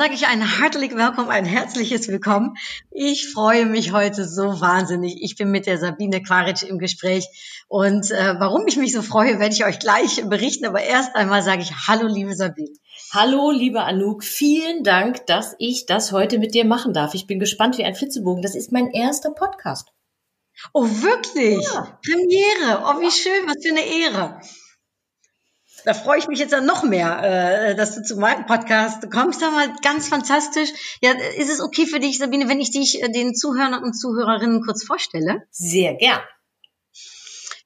Sage ich ein herzlich Willkommen, ein herzliches Willkommen. Ich freue mich heute so wahnsinnig. Ich bin mit der Sabine Quaritsch im Gespräch und äh, warum ich mich so freue, werde ich euch gleich berichten. Aber erst einmal sage ich Hallo, liebe Sabine. Hallo, liebe Anouk. Vielen Dank, dass ich das heute mit dir machen darf. Ich bin gespannt wie ein Flitzebogen. Das ist mein erster Podcast. Oh, wirklich? Ja. Premiere. Oh, wie schön. Was für eine Ehre. Da freue ich mich jetzt dann noch mehr, äh, dass du zu meinem Podcast kommst. Mal ganz fantastisch. Ja, ist es okay für dich, Sabine, wenn ich dich äh, den Zuhörern und Zuhörerinnen kurz vorstelle? Sehr gern.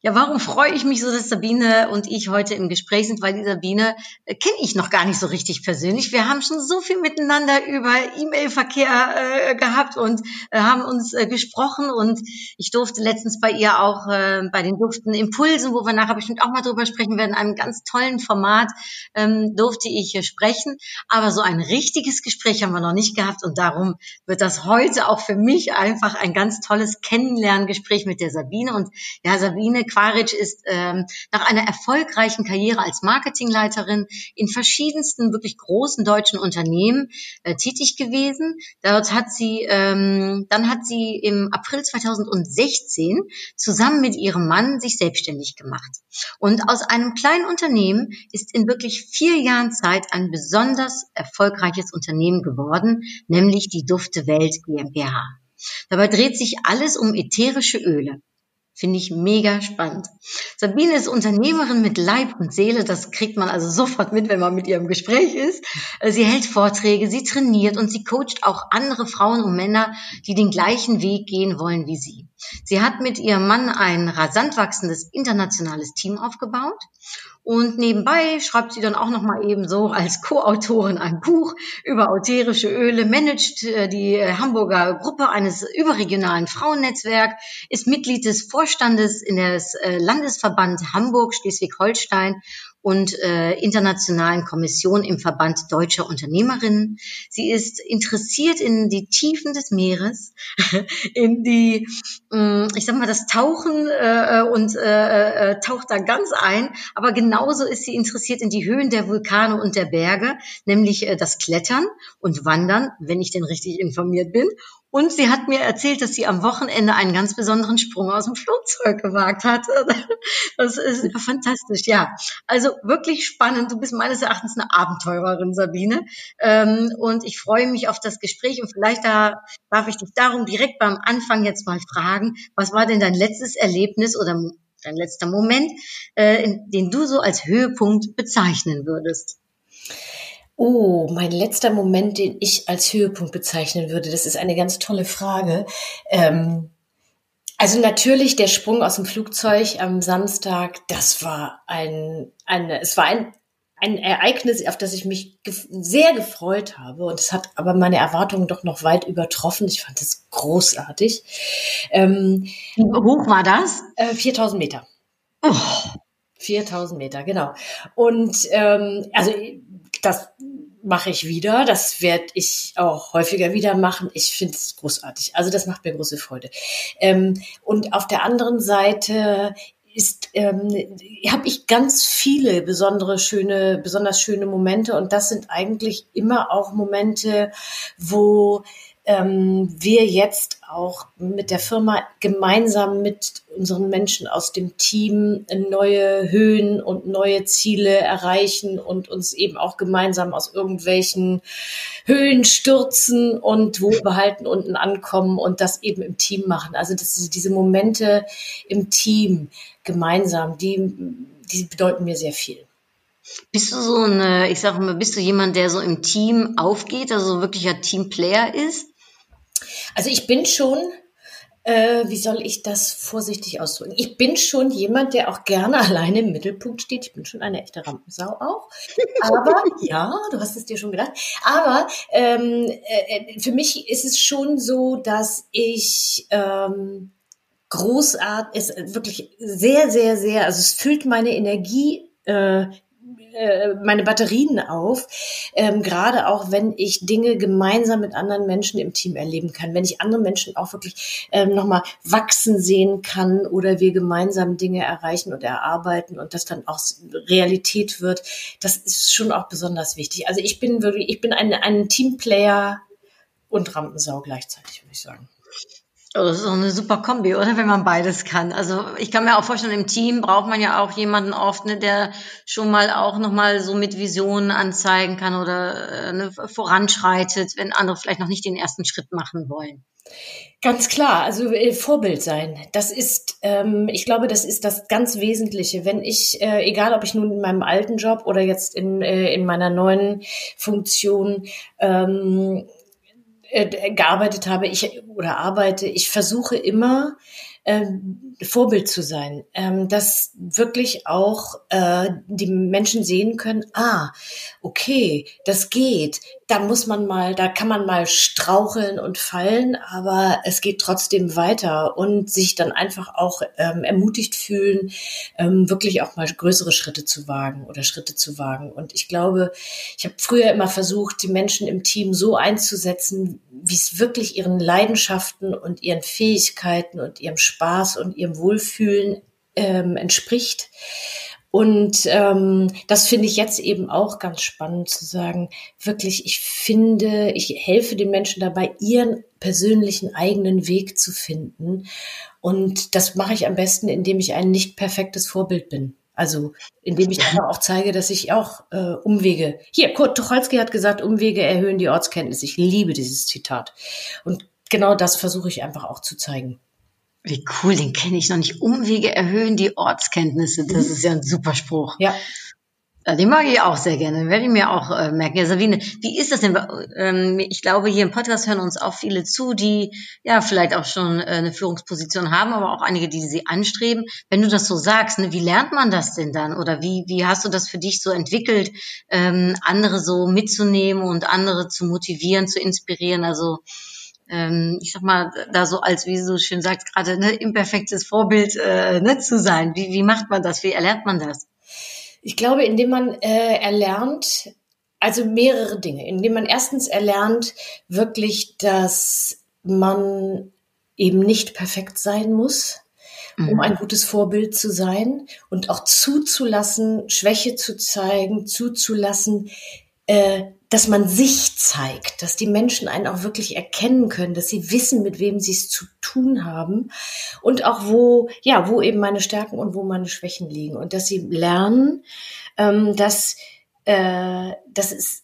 Ja, warum freue ich mich so, dass Sabine und ich heute im Gespräch sind? Weil die Sabine äh, kenne ich noch gar nicht so richtig persönlich. Wir haben schon so viel miteinander über E-Mail-Verkehr äh, gehabt und äh, haben uns äh, gesprochen. Und ich durfte letztens bei ihr auch äh, bei den Duften Impulsen, wo wir nachher bestimmt auch mal drüber sprechen werden, einem ganz tollen Format ähm, durfte ich sprechen. Aber so ein richtiges Gespräch haben wir noch nicht gehabt. Und darum wird das heute auch für mich einfach ein ganz tolles Kennenlerngespräch mit der Sabine. Und ja, Sabine Quaric ist ähm, nach einer erfolgreichen Karriere als Marketingleiterin in verschiedensten wirklich großen deutschen Unternehmen äh, tätig gewesen. Dort hat sie, ähm, dann hat sie im April 2016 zusammen mit ihrem Mann sich selbstständig gemacht. Und aus einem kleinen Unternehmen ist in wirklich vier Jahren Zeit ein besonders erfolgreiches Unternehmen geworden, nämlich die Dufte Welt GmbH. Dabei dreht sich alles um ätherische Öle. Finde ich mega spannend. Sabine ist Unternehmerin mit Leib und Seele. Das kriegt man also sofort mit, wenn man mit ihr im Gespräch ist. Äh, sie hält Vorträge, sie trainiert und sie coacht auch andere Frauen und Männer, die den gleichen Weg gehen wollen wie sie. Sie hat mit ihrem Mann ein rasant wachsendes internationales Team aufgebaut. Und nebenbei schreibt sie dann auch noch mal eben als Co-Autorin ein Buch über ätherische Öle, managt äh, die Hamburger Gruppe eines überregionalen Frauennetzwerks, ist Mitglied des Vorstandes in des äh, Landesverband Hamburg Schleswig-Holstein und äh, internationalen Kommission im Verband deutscher Unternehmerinnen. Sie ist interessiert in die Tiefen des Meeres, in die, äh, ich sag mal, das Tauchen äh, und äh, äh, taucht da ganz ein. Aber genauso ist sie interessiert in die Höhen der Vulkane und der Berge, nämlich äh, das Klettern und Wandern, wenn ich denn richtig informiert bin, und sie hat mir erzählt, dass sie am Wochenende einen ganz besonderen Sprung aus dem Flugzeug gewagt hat. Das ist fantastisch, ja. Also wirklich spannend. Du bist meines Erachtens eine Abenteurerin, Sabine. Ähm, und ich freue mich auf das Gespräch. Und vielleicht da darf ich dich darum direkt beim Anfang jetzt mal fragen, was war denn dein letztes Erlebnis oder dein letzter Moment, äh, den du so als Höhepunkt bezeichnen würdest? Oh, mein letzter Moment, den ich als Höhepunkt bezeichnen würde, das ist eine ganz tolle Frage. Ähm, also natürlich der Sprung aus dem Flugzeug am Samstag, das war ein, ein es war ein, ein Ereignis, auf das ich mich gef sehr gefreut habe. Und es hat aber meine Erwartungen doch noch weit übertroffen. Ich fand es großartig. Ähm, Wie hoch war das? Äh, 4000 Meter. Oh. 4000 Meter, genau. Und ähm, also das mache ich wieder. Das werde ich auch häufiger wieder machen. Ich finde es großartig. Also das macht mir große Freude. Ähm, und auf der anderen Seite ist ähm, habe ich ganz viele besondere schöne besonders schöne Momente und das sind eigentlich immer auch Momente wo ähm, wir jetzt auch mit der Firma gemeinsam mit unseren Menschen aus dem Team neue Höhen und neue Ziele erreichen und uns eben auch gemeinsam aus irgendwelchen Höhen stürzen und wohlbehalten unten ankommen und das eben im Team machen. Also das, diese Momente im Team gemeinsam, die, die bedeuten mir sehr viel. Bist du so eine, ich sage mal, bist du jemand, der so im Team aufgeht, also so wirklicher Teamplayer ist? Also ich bin schon äh, wie soll ich das vorsichtig ausdrücken? Ich bin schon jemand, der auch gerne alleine im Mittelpunkt steht. Ich bin schon eine echte Rampensau auch. Aber ja, du hast es dir schon gedacht. Aber ähm, äh, für mich ist es schon so, dass ich ähm, großartig, ist wirklich sehr, sehr, sehr, also es füllt meine Energie äh, äh, meine Batterien auf, ähm, gerade auch wenn ich Dinge gemeinsam mit anderen Menschen im Team erleben kann, wenn ich andere Menschen auch wirklich ähm, nochmal wachsen sehen kann oder wir gemeinsam Dinge erreichen und erarbeiten und das dann auch Realität wird, das ist schon auch besonders wichtig. Also ich bin wirklich, ich bin ein, ein Teamplayer und Rampensau gleichzeitig, würde ich sagen. Oh, das ist auch eine super Kombi, oder? Wenn man beides kann. Also ich kann mir auch vorstellen, im Team braucht man ja auch jemanden oft, ne, der schon mal auch nochmal so mit Visionen anzeigen kann oder äh, ne, voranschreitet, wenn andere vielleicht noch nicht den ersten Schritt machen wollen. Ganz klar, also äh, Vorbild sein. Das ist, ähm, ich glaube, das ist das ganz Wesentliche. Wenn ich, äh, egal ob ich nun in meinem alten Job oder jetzt in, äh, in meiner neuen Funktion, ähm, äh, gearbeitet habe, ich oder arbeite, ich versuche immer ähm, Vorbild zu sein, ähm, dass wirklich auch äh, die Menschen sehen können, ah, okay, das geht, da muss man mal, da kann man mal straucheln und fallen, aber es geht trotzdem weiter und sich dann einfach auch ähm, ermutigt fühlen, ähm, wirklich auch mal größere Schritte zu wagen oder Schritte zu wagen. Und ich glaube, ich habe früher immer versucht, die Menschen im Team so einzusetzen, wie es wirklich ihren Leidenschaften und ihren Fähigkeiten und ihrem Spaß und ihrem Wohlfühlen ähm, entspricht. Und ähm, das finde ich jetzt eben auch ganz spannend zu sagen, wirklich, ich finde, ich helfe den Menschen dabei, ihren persönlichen eigenen Weg zu finden. Und das mache ich am besten, indem ich ein nicht perfektes Vorbild bin. Also indem ich aber auch zeige, dass ich auch äh, Umwege. Hier, Kurt Tucholsky hat gesagt, Umwege erhöhen die Ortskenntnis. Ich liebe dieses Zitat. Und genau das versuche ich einfach auch zu zeigen. Wie cool, den kenne ich noch nicht. Umwege erhöhen die Ortskenntnisse. Das ist ja ein super Spruch. Ja. Den mag ich auch sehr gerne, werde ich mir auch äh, merken. Ja, Sabine, wie ist das denn? Ähm, ich glaube, hier im Podcast hören uns auch viele zu, die ja vielleicht auch schon äh, eine Führungsposition haben, aber auch einige, die sie anstreben. Wenn du das so sagst, ne, wie lernt man das denn dann? Oder wie, wie hast du das für dich so entwickelt, ähm, andere so mitzunehmen und andere zu motivieren, zu inspirieren? Also ähm, ich sag mal, da so als, wie du so schön sagst, gerade ne, imperfektes Vorbild äh, ne, zu sein. Wie, wie macht man das? Wie erlernt man das? Ich glaube, indem man äh, erlernt, also mehrere Dinge, indem man erstens erlernt, wirklich, dass man eben nicht perfekt sein muss, um mhm. ein gutes Vorbild zu sein und auch zuzulassen, Schwäche zu zeigen, zuzulassen, äh, dass man sich zeigt, dass die Menschen einen auch wirklich erkennen können, dass sie wissen, mit wem sie es zu tun haben und auch wo, ja, wo eben meine Stärken und wo meine Schwächen liegen. Und dass sie lernen, ähm, dass, äh, dass es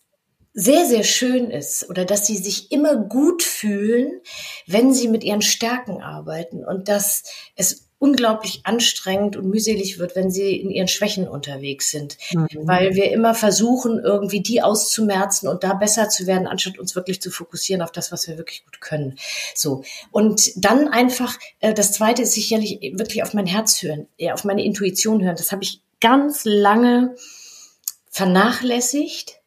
sehr, sehr schön ist oder dass sie sich immer gut fühlen, wenn sie mit ihren Stärken arbeiten und dass es unglaublich anstrengend und mühselig wird, wenn sie in ihren Schwächen unterwegs sind. Mhm. Weil wir immer versuchen, irgendwie die auszumerzen und da besser zu werden, anstatt uns wirklich zu fokussieren auf das, was wir wirklich gut können. So. Und dann einfach, äh, das zweite ist sicherlich wirklich auf mein Herz hören, eher auf meine Intuition hören. Das habe ich ganz lange vernachlässigt.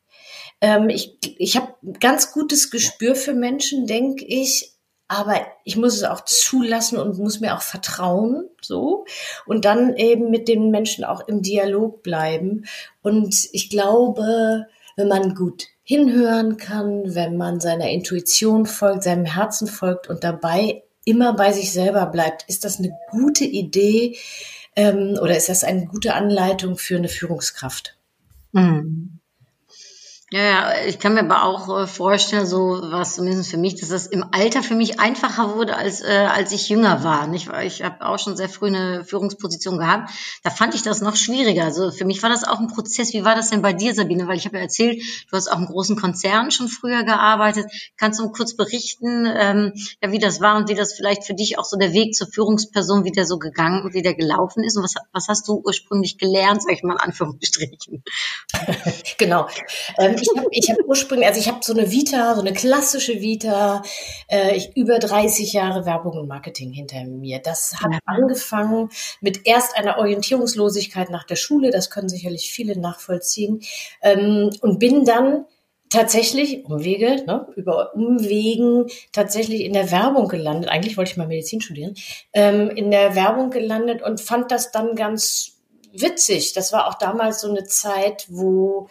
Ähm, ich ich habe ganz gutes Gespür für Menschen, denke ich, aber ich muss es auch zulassen und muss mir auch vertrauen, so. Und dann eben mit den Menschen auch im Dialog bleiben. Und ich glaube, wenn man gut hinhören kann, wenn man seiner Intuition folgt, seinem Herzen folgt und dabei immer bei sich selber bleibt, ist das eine gute Idee ähm, oder ist das eine gute Anleitung für eine Führungskraft? Mhm. Ja, ja, ich kann mir aber auch äh, vorstellen, so was zumindest für mich, dass das im Alter für mich einfacher wurde, als, äh, als ich jünger war. Nicht? Ich habe auch schon sehr früh eine Führungsposition gehabt. Da fand ich das noch schwieriger. Also für mich war das auch ein Prozess. Wie war das denn bei dir, Sabine? Weil ich habe ja erzählt, du hast auch im großen Konzern schon früher gearbeitet. Kannst du kurz berichten, ähm, ja, wie das war und wie das vielleicht für dich auch so der Weg zur Führungsperson, wie der so gegangen und wie der gelaufen ist? Und was, was hast du ursprünglich gelernt, sag ich mal in Anführungsstrichen? genau. Ähm, ich habe ich hab ursprünglich, also ich habe so eine Vita, so eine klassische Vita, äh, ich, über 30 Jahre Werbung und Marketing hinter mir. Das hat ja. angefangen mit erst einer Orientierungslosigkeit nach der Schule, das können sicherlich viele nachvollziehen, ähm, und bin dann tatsächlich Umwege, ne, über Umwegen tatsächlich in der Werbung gelandet. Eigentlich wollte ich mal Medizin studieren, ähm, in der Werbung gelandet und fand das dann ganz witzig. Das war auch damals so eine Zeit, wo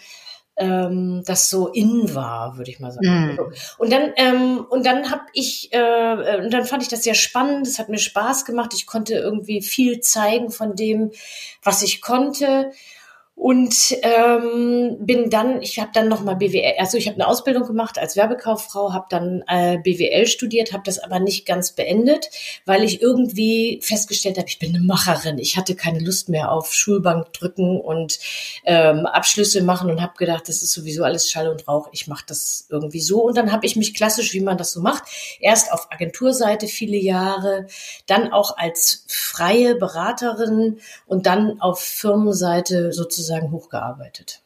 ähm, das so in war, würde ich mal sagen. Mm. Und dann ähm, und dann habe ich äh, und dann fand ich das sehr spannend. Es hat mir Spaß gemacht. Ich konnte irgendwie viel zeigen von dem, was ich konnte und ähm, bin dann, ich habe dann nochmal BWL, also ich habe eine Ausbildung gemacht als Werbekauffrau, habe dann äh, BWL studiert, habe das aber nicht ganz beendet, weil ich irgendwie festgestellt habe, ich bin eine Macherin. Ich hatte keine Lust mehr auf Schulbank drücken und ähm, Abschlüsse machen und habe gedacht, das ist sowieso alles Schall und Rauch. Ich mache das irgendwie so und dann habe ich mich klassisch, wie man das so macht, erst auf Agenturseite viele Jahre, dann auch als freie Beraterin und dann auf Firmenseite sozusagen sozusagen hochgearbeitet.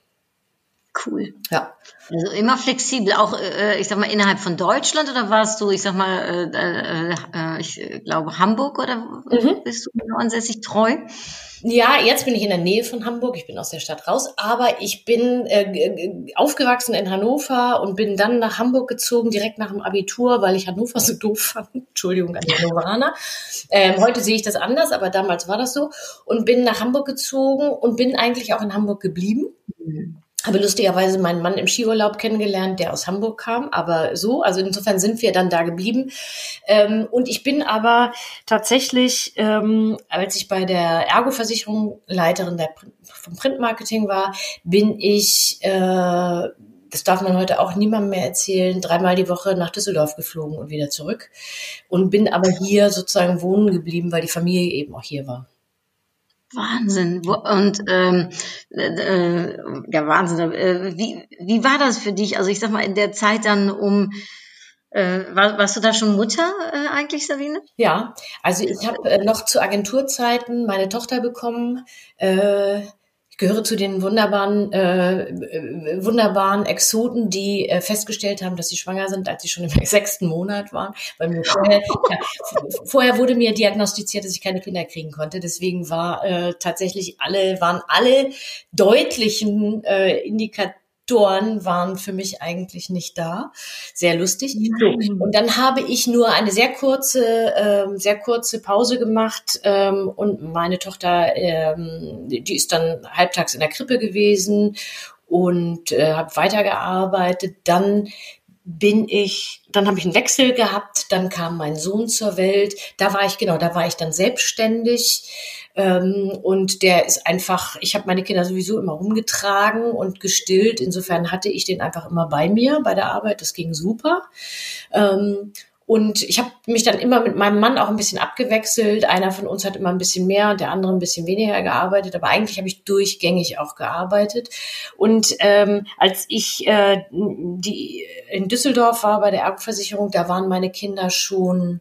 Cool. Ja. Also immer flexibel, auch äh, ich sag mal innerhalb von Deutschland oder warst du, ich sag mal, äh, äh, äh ich glaube Hamburg oder mhm. bist du genau ansässig treu? Ja, jetzt bin ich in der Nähe von Hamburg. Ich bin aus der Stadt raus, aber ich bin äh, aufgewachsen in Hannover und bin dann nach Hamburg gezogen, direkt nach dem Abitur, weil ich Hannover so doof fand. Entschuldigung an die Hannoveraner. Ähm, heute sehe ich das anders, aber damals war das so. Und bin nach Hamburg gezogen und bin eigentlich auch in Hamburg geblieben. Mhm habe lustigerweise meinen Mann im Skiurlaub kennengelernt, der aus Hamburg kam, aber so, also insofern sind wir dann da geblieben. Ähm, und ich bin aber tatsächlich, ähm, als ich bei der Ergo-Versicherung Leiterin der, vom Printmarketing war, bin ich, äh, das darf man heute auch niemandem mehr erzählen, dreimal die Woche nach Düsseldorf geflogen und wieder zurück. Und bin aber hier sozusagen wohnen geblieben, weil die Familie eben auch hier war. Wahnsinn. Und ähm, äh, ja, Wahnsinn. Äh, wie, wie war das für dich? Also ich sag mal, in der Zeit dann um äh, war, warst du da schon Mutter äh, eigentlich, Sabine? Ja, also ich habe äh, noch zu Agenturzeiten meine Tochter bekommen. Äh, ich gehöre zu den wunderbaren, äh, wunderbaren Exoten, die äh, festgestellt haben, dass sie schwanger sind, als sie schon im sechsten Monat waren. Weil mir vorher, ja, vorher wurde mir diagnostiziert, dass ich keine Kinder kriegen konnte. Deswegen war äh, tatsächlich alle, waren alle deutlichen äh, Indikatoren Doktoren waren für mich eigentlich nicht da. Sehr lustig. Und dann habe ich nur eine sehr kurze, ähm, sehr kurze Pause gemacht ähm, und meine Tochter, ähm, die ist dann halbtags in der Krippe gewesen und äh, habe weitergearbeitet. Dann bin ich, dann habe ich einen Wechsel gehabt, dann kam mein Sohn zur Welt. Da war ich genau, da war ich dann selbstständig und der ist einfach, ich habe meine Kinder sowieso immer rumgetragen und gestillt. Insofern hatte ich den einfach immer bei mir bei der Arbeit. Das ging super. Ähm, und ich habe mich dann immer mit meinem Mann auch ein bisschen abgewechselt. Einer von uns hat immer ein bisschen mehr und der andere ein bisschen weniger gearbeitet. Aber eigentlich habe ich durchgängig auch gearbeitet. Und ähm, als ich äh, die in Düsseldorf war bei der Erbversicherung, da waren meine Kinder schon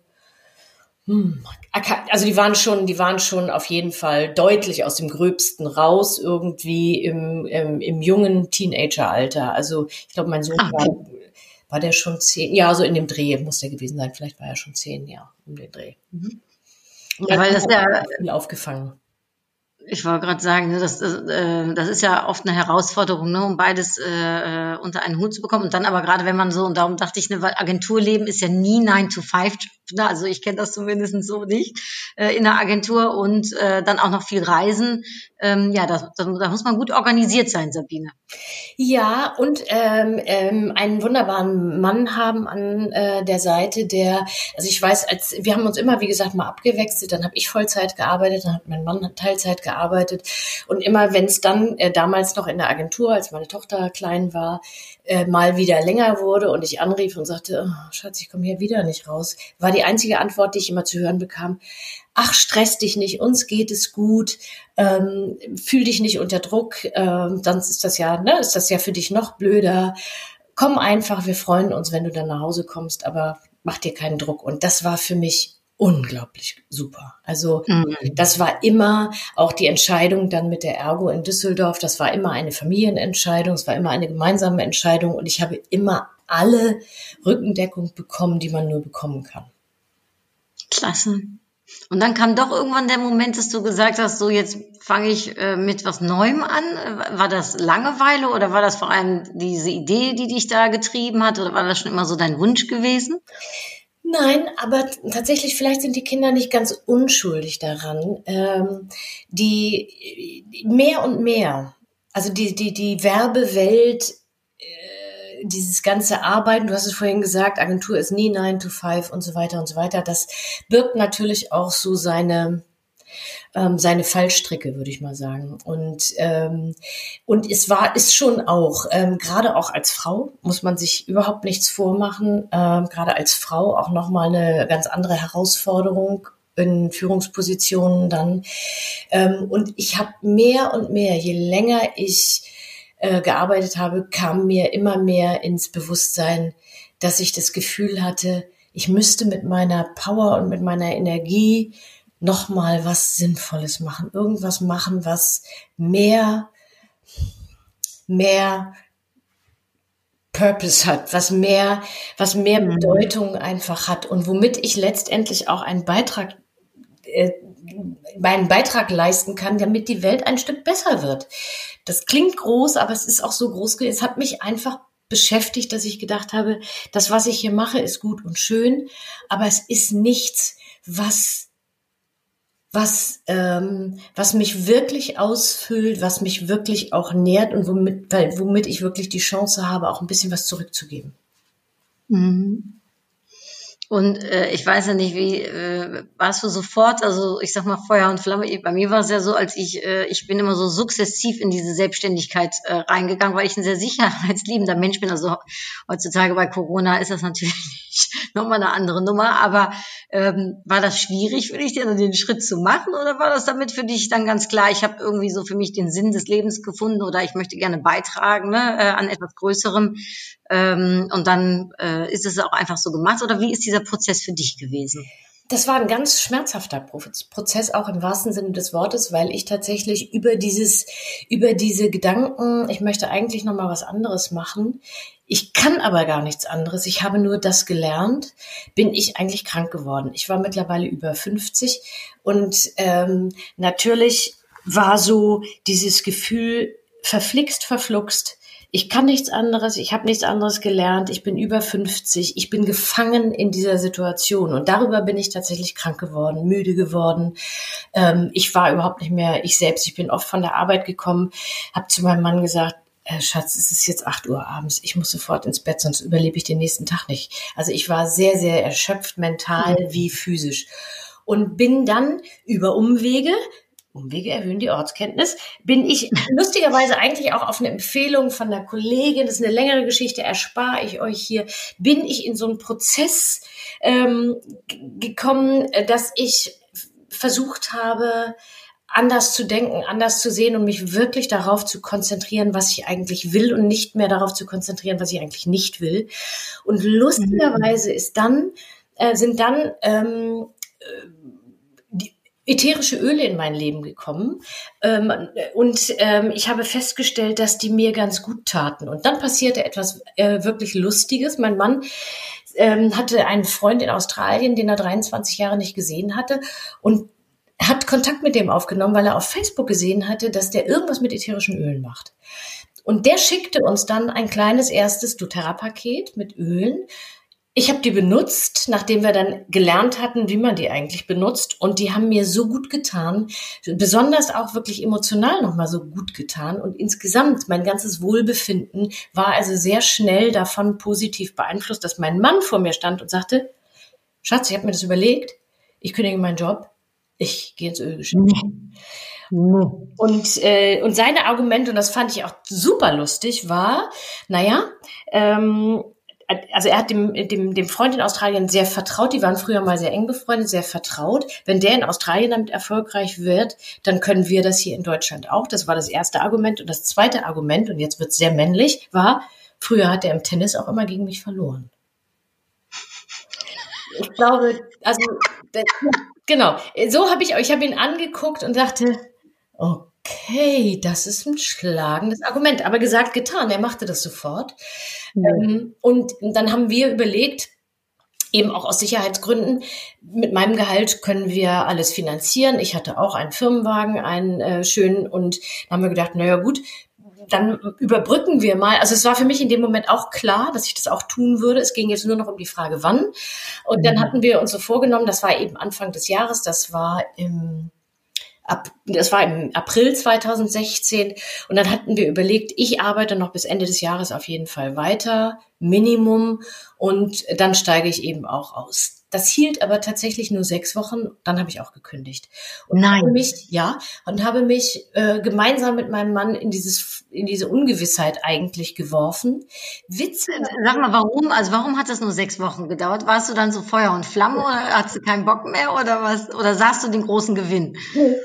also die waren schon, die waren schon auf jeden Fall deutlich aus dem Gröbsten raus, irgendwie im, im, im jungen Teenageralter. Also ich glaube, mein Sohn ah, okay. war, war der schon zehn, ja, so in dem Dreh muss der gewesen sein. Vielleicht war er schon zehn, ja, um den Dreh. Mhm. Ja, weil das ja viel aufgefangen. Ich wollte gerade sagen, ne, das, das, äh, das ist ja oft eine Herausforderung, ne, um beides äh, äh, unter einen Hut zu bekommen. Und dann aber gerade, wenn man so, und darum dachte ich, ne, weil Agenturleben ist ja nie 9 to 5 ne, also ich kenne das zumindest so nicht, äh, in der Agentur und äh, dann auch noch viel reisen. Ähm, ja, da, da, da muss man gut organisiert sein, Sabine. Ja, und ähm, ähm, einen wunderbaren Mann haben an äh, der Seite, der, also ich weiß, als wir haben uns immer, wie gesagt, mal abgewechselt, dann habe ich Vollzeit gearbeitet, dann hat mein Mann Teilzeit gearbeitet und immer, wenn es dann äh, damals noch in der Agentur, als meine Tochter klein war, äh, mal wieder länger wurde und ich anrief und sagte, oh, Schatz, ich komme hier wieder nicht raus, war die einzige Antwort, die ich immer zu hören bekam, ach, stress dich nicht, uns geht es gut, ähm, fühl dich nicht unter Druck, ähm, sonst ist das ja, ne, ist das ja für dich noch blöder. Komm einfach, wir freuen uns, wenn du dann nach Hause kommst, aber mach dir keinen Druck. Und das war für mich unglaublich super. Also mhm. das war immer auch die Entscheidung dann mit der Ergo in Düsseldorf. Das war immer eine Familienentscheidung, es war immer eine gemeinsame Entscheidung und ich habe immer alle Rückendeckung bekommen, die man nur bekommen kann. Klasse. Und dann kam doch irgendwann der Moment, dass du gesagt hast, so jetzt fange ich äh, mit was Neuem an. War das Langeweile oder war das vor allem diese Idee, die dich da getrieben hat oder war das schon immer so dein Wunsch gewesen? Nein, aber tatsächlich, vielleicht sind die Kinder nicht ganz unschuldig daran. Ähm, die mehr und mehr, also die, die, die Werbewelt, äh, dieses ganze Arbeiten, du hast es vorhin gesagt, Agentur ist nie 9 to 5 und so weiter und so weiter, das birgt natürlich auch so seine, ähm, seine Fallstricke, würde ich mal sagen. Und, ähm, und es war, ist schon auch, ähm, gerade auch als Frau muss man sich überhaupt nichts vormachen, ähm, gerade als Frau auch nochmal eine ganz andere Herausforderung in Führungspositionen dann. Ähm, und ich habe mehr und mehr, je länger ich äh, gearbeitet habe, kam mir immer mehr ins Bewusstsein, dass ich das Gefühl hatte, ich müsste mit meiner Power und mit meiner Energie noch mal was Sinnvolles machen, irgendwas machen, was mehr, mehr Purpose hat, was mehr, was mehr mhm. Bedeutung einfach hat und womit ich letztendlich auch einen Beitrag, äh, meinen Beitrag leisten kann, damit die Welt ein Stück besser wird. Das klingt groß, aber es ist auch so groß. Es hat mich einfach beschäftigt, dass ich gedacht habe, das, was ich hier mache, ist gut und schön, aber es ist nichts, was was, ähm, was mich wirklich ausfüllt, was mich wirklich auch nährt und womit, weil, womit ich wirklich die Chance habe, auch ein bisschen was zurückzugeben. Mhm. Und äh, ich weiß ja nicht, wie äh, warst du sofort, also ich sag mal Feuer und Flamme, bei mir war es ja so, als ich, äh, ich bin immer so sukzessiv in diese Selbstständigkeit äh, reingegangen, weil ich ein sehr sicherheitsliebender Mensch bin. Also heutzutage bei Corona ist das natürlich nochmal eine andere Nummer, aber ähm, war das schwierig für dich, den Schritt zu machen oder war das damit für dich dann ganz klar, ich habe irgendwie so für mich den Sinn des Lebens gefunden oder ich möchte gerne beitragen ne, äh, an etwas Größerem ähm, und dann äh, ist es auch einfach so gemacht oder wie ist dieser Prozess für dich gewesen? Das war ein ganz schmerzhafter Prozess, auch im wahrsten Sinne des Wortes, weil ich tatsächlich über dieses, über diese Gedanken, ich möchte eigentlich noch mal was anderes machen, ich kann aber gar nichts anderes. Ich habe nur das gelernt, bin ich eigentlich krank geworden. Ich war mittlerweile über 50 und ähm, natürlich war so dieses Gefühl verflixt, verfluxt ich kann nichts anderes, ich habe nichts anderes gelernt, ich bin über 50, ich bin gefangen in dieser Situation und darüber bin ich tatsächlich krank geworden, müde geworden. Ähm, ich war überhaupt nicht mehr ich selbst. Ich bin oft von der Arbeit gekommen, habe zu meinem Mann gesagt, äh, Schatz, es ist jetzt acht Uhr abends, ich muss sofort ins Bett, sonst überlebe ich den nächsten Tag nicht. Also ich war sehr, sehr erschöpft, mental mhm. wie physisch. Und bin dann über Umwege Umwege erhöhen die Ortskenntnis, bin ich lustigerweise eigentlich auch auf eine Empfehlung von einer Kollegin, das ist eine längere Geschichte, erspare ich euch hier, bin ich in so einen Prozess ähm, gekommen, dass ich versucht habe, anders zu denken, anders zu sehen und mich wirklich darauf zu konzentrieren, was ich eigentlich will und nicht mehr darauf zu konzentrieren, was ich eigentlich nicht will. Und lustigerweise ist dann, äh, sind dann ähm, äh, ätherische Öle in mein Leben gekommen ähm, und ähm, ich habe festgestellt, dass die mir ganz gut taten. Und dann passierte etwas äh, wirklich Lustiges. Mein Mann ähm, hatte einen Freund in Australien, den er 23 Jahre nicht gesehen hatte und hat Kontakt mit dem aufgenommen, weil er auf Facebook gesehen hatte, dass der irgendwas mit ätherischen Ölen macht. Und der schickte uns dann ein kleines erstes doTERRA-Paket mit Ölen ich habe die benutzt, nachdem wir dann gelernt hatten, wie man die eigentlich benutzt. Und die haben mir so gut getan, besonders auch wirklich emotional nochmal so gut getan. Und insgesamt mein ganzes Wohlbefinden war also sehr schnell davon positiv beeinflusst, dass mein Mann vor mir stand und sagte, Schatz, ich habe mir das überlegt, ich kündige meinen Job, ich gehe ins Ölgeschäft. Und, äh, und seine Argumente, und das fand ich auch super lustig, war, naja, ähm, also er hat dem, dem, dem Freund in Australien sehr vertraut, die waren früher mal sehr eng befreundet, sehr vertraut. Wenn der in Australien damit erfolgreich wird, dann können wir das hier in Deutschland auch. Das war das erste Argument. Und das zweite Argument, und jetzt wird es sehr männlich, war, früher hat er im Tennis auch immer gegen mich verloren. Ich glaube, also genau. So habe ich, ich habe ihn angeguckt und dachte, okay, das ist ein schlagendes Argument. Aber gesagt, getan. Er machte das sofort. Mhm. und dann haben wir überlegt, eben auch aus Sicherheitsgründen. Mit meinem Gehalt können wir alles finanzieren. Ich hatte auch einen Firmenwagen, einen äh, schönen und dann haben wir gedacht, naja gut, dann überbrücken wir mal. Also es war für mich in dem Moment auch klar, dass ich das auch tun würde. Es ging jetzt nur noch um die Frage, wann. Und dann mhm. hatten wir uns so vorgenommen, das war eben Anfang des Jahres, das war im ab, das war im April 2016 und dann hatten wir überlegt, ich arbeite noch bis Ende des Jahres auf jeden Fall weiter, Minimum und dann steige ich eben auch aus. Das hielt aber tatsächlich nur sechs Wochen, dann habe ich auch gekündigt. Und Nein. Habe mich, ja, und habe mich äh, gemeinsam mit meinem Mann in dieses in diese Ungewissheit eigentlich geworfen. Witz. Sag mal, warum? Also warum hat das nur sechs Wochen gedauert? Warst du dann so Feuer und Flamme oder hattest du keinen Bock mehr oder was? Oder sahst du den großen Gewinn?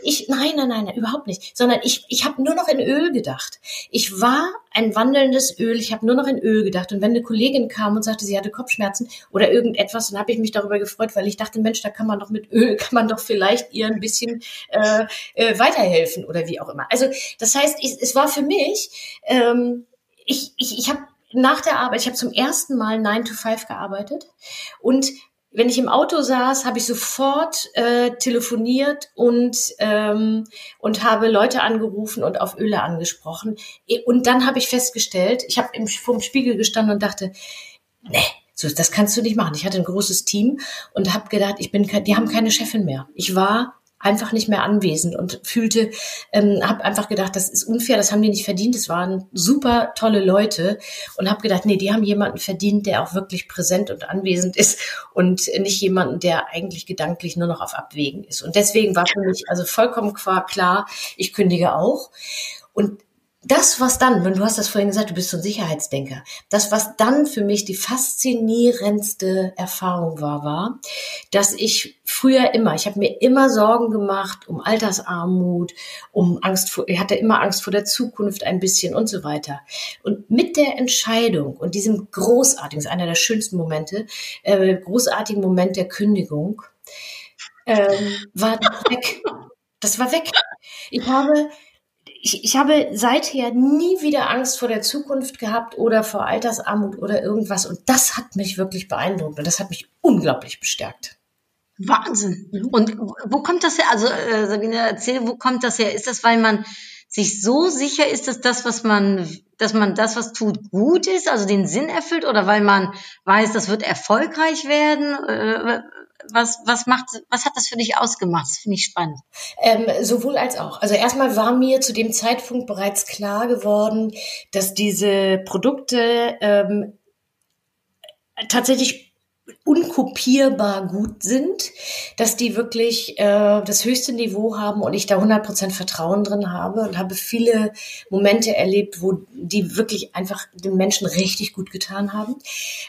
Ich, nein, nein, nein, überhaupt nicht. Sondern ich, ich habe nur noch in Öl gedacht. Ich war ein wandelndes Öl. Ich habe nur noch in Öl gedacht. Und wenn eine Kollegin kam und sagte, sie hatte Kopfschmerzen oder irgendetwas, dann habe ich mich darüber gefreut, weil ich dachte, Mensch, da kann man doch mit Öl, kann man doch vielleicht ihr ein bisschen äh, äh, weiterhelfen oder wie auch immer. Also das heißt, ich, es war für mich, ähm, ich, ich, ich habe nach der Arbeit, ich habe zum ersten Mal 9 to 5 gearbeitet und wenn ich im Auto saß, habe ich sofort äh, telefoniert und ähm, und habe Leute angerufen und auf Öle angesprochen. Und dann habe ich festgestellt, ich habe vorm Spiegel gestanden und dachte, nee, so, das kannst du nicht machen. Ich hatte ein großes Team und habe gedacht, ich bin, die haben keine Chefin mehr. Ich war einfach nicht mehr anwesend und fühlte, ähm, habe einfach gedacht, das ist unfair, das haben die nicht verdient. Das waren super tolle Leute und habe gedacht, nee, die haben jemanden verdient, der auch wirklich präsent und anwesend ist und nicht jemanden, der eigentlich gedanklich nur noch auf Abwägen ist. Und deswegen war für mich also vollkommen klar, ich kündige auch. Und das, was dann, wenn du hast das vorhin gesagt, du bist so ein Sicherheitsdenker, das, was dann für mich die faszinierendste Erfahrung war, war, dass ich früher immer, ich habe mir immer Sorgen gemacht um Altersarmut, um Angst vor, ich hatte immer Angst vor der Zukunft ein bisschen und so weiter. Und mit der Entscheidung und diesem großartigen, das ist einer der schönsten Momente, äh, großartigen Moment der Kündigung, ähm, war weg. Das war weg. Ich habe ich, ich habe seither nie wieder Angst vor der Zukunft gehabt oder vor Altersarmut oder irgendwas. Und das hat mich wirklich beeindruckt und das hat mich unglaublich bestärkt. Wahnsinn. Mhm. Und wo kommt das her? Also äh, Sabine, erzähl, wo kommt das her? Ist das, weil man sich so sicher ist, dass das, was man, dass man das, was tut, gut ist, also den Sinn erfüllt, oder weil man weiß, das wird erfolgreich werden? Was, was macht, was hat das für dich ausgemacht? Das finde ich spannend. Ähm, sowohl als auch. Also erstmal war mir zu dem Zeitpunkt bereits klar geworden, dass diese Produkte ähm, tatsächlich unkopierbar gut sind, dass die wirklich äh, das höchste Niveau haben und ich da 100% Vertrauen drin habe und habe viele Momente erlebt, wo die wirklich einfach den Menschen richtig gut getan haben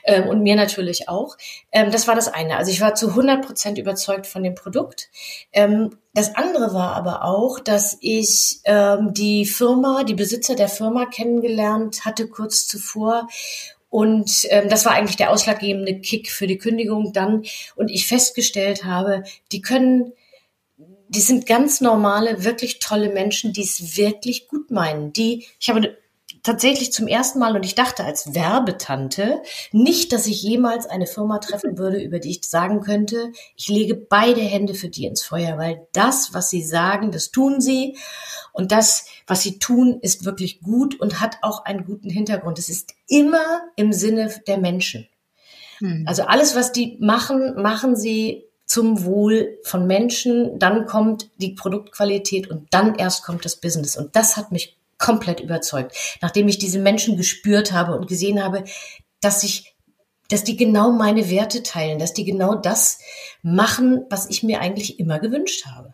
ähm, und mir natürlich auch. Ähm, das war das eine. Also ich war zu 100% überzeugt von dem Produkt. Ähm, das andere war aber auch, dass ich ähm, die Firma, die Besitzer der Firma kennengelernt hatte kurz zuvor und ähm, das war eigentlich der ausschlaggebende Kick für die Kündigung dann. Und ich festgestellt habe, die können, die sind ganz normale, wirklich tolle Menschen, die es wirklich gut meinen. Die, ich habe tatsächlich zum ersten Mal und ich dachte als Werbetante nicht, dass ich jemals eine Firma treffen würde, über die ich sagen könnte, ich lege beide Hände für die ins Feuer, weil das, was sie sagen, das tun sie und das, was sie tun, ist wirklich gut und hat auch einen guten Hintergrund. Es ist immer im Sinne der Menschen. Hm. Also alles, was die machen, machen sie zum Wohl von Menschen, dann kommt die Produktqualität und dann erst kommt das Business. Und das hat mich komplett überzeugt, nachdem ich diese Menschen gespürt habe und gesehen habe, dass ich dass die genau meine Werte teilen, dass die genau das machen, was ich mir eigentlich immer gewünscht habe.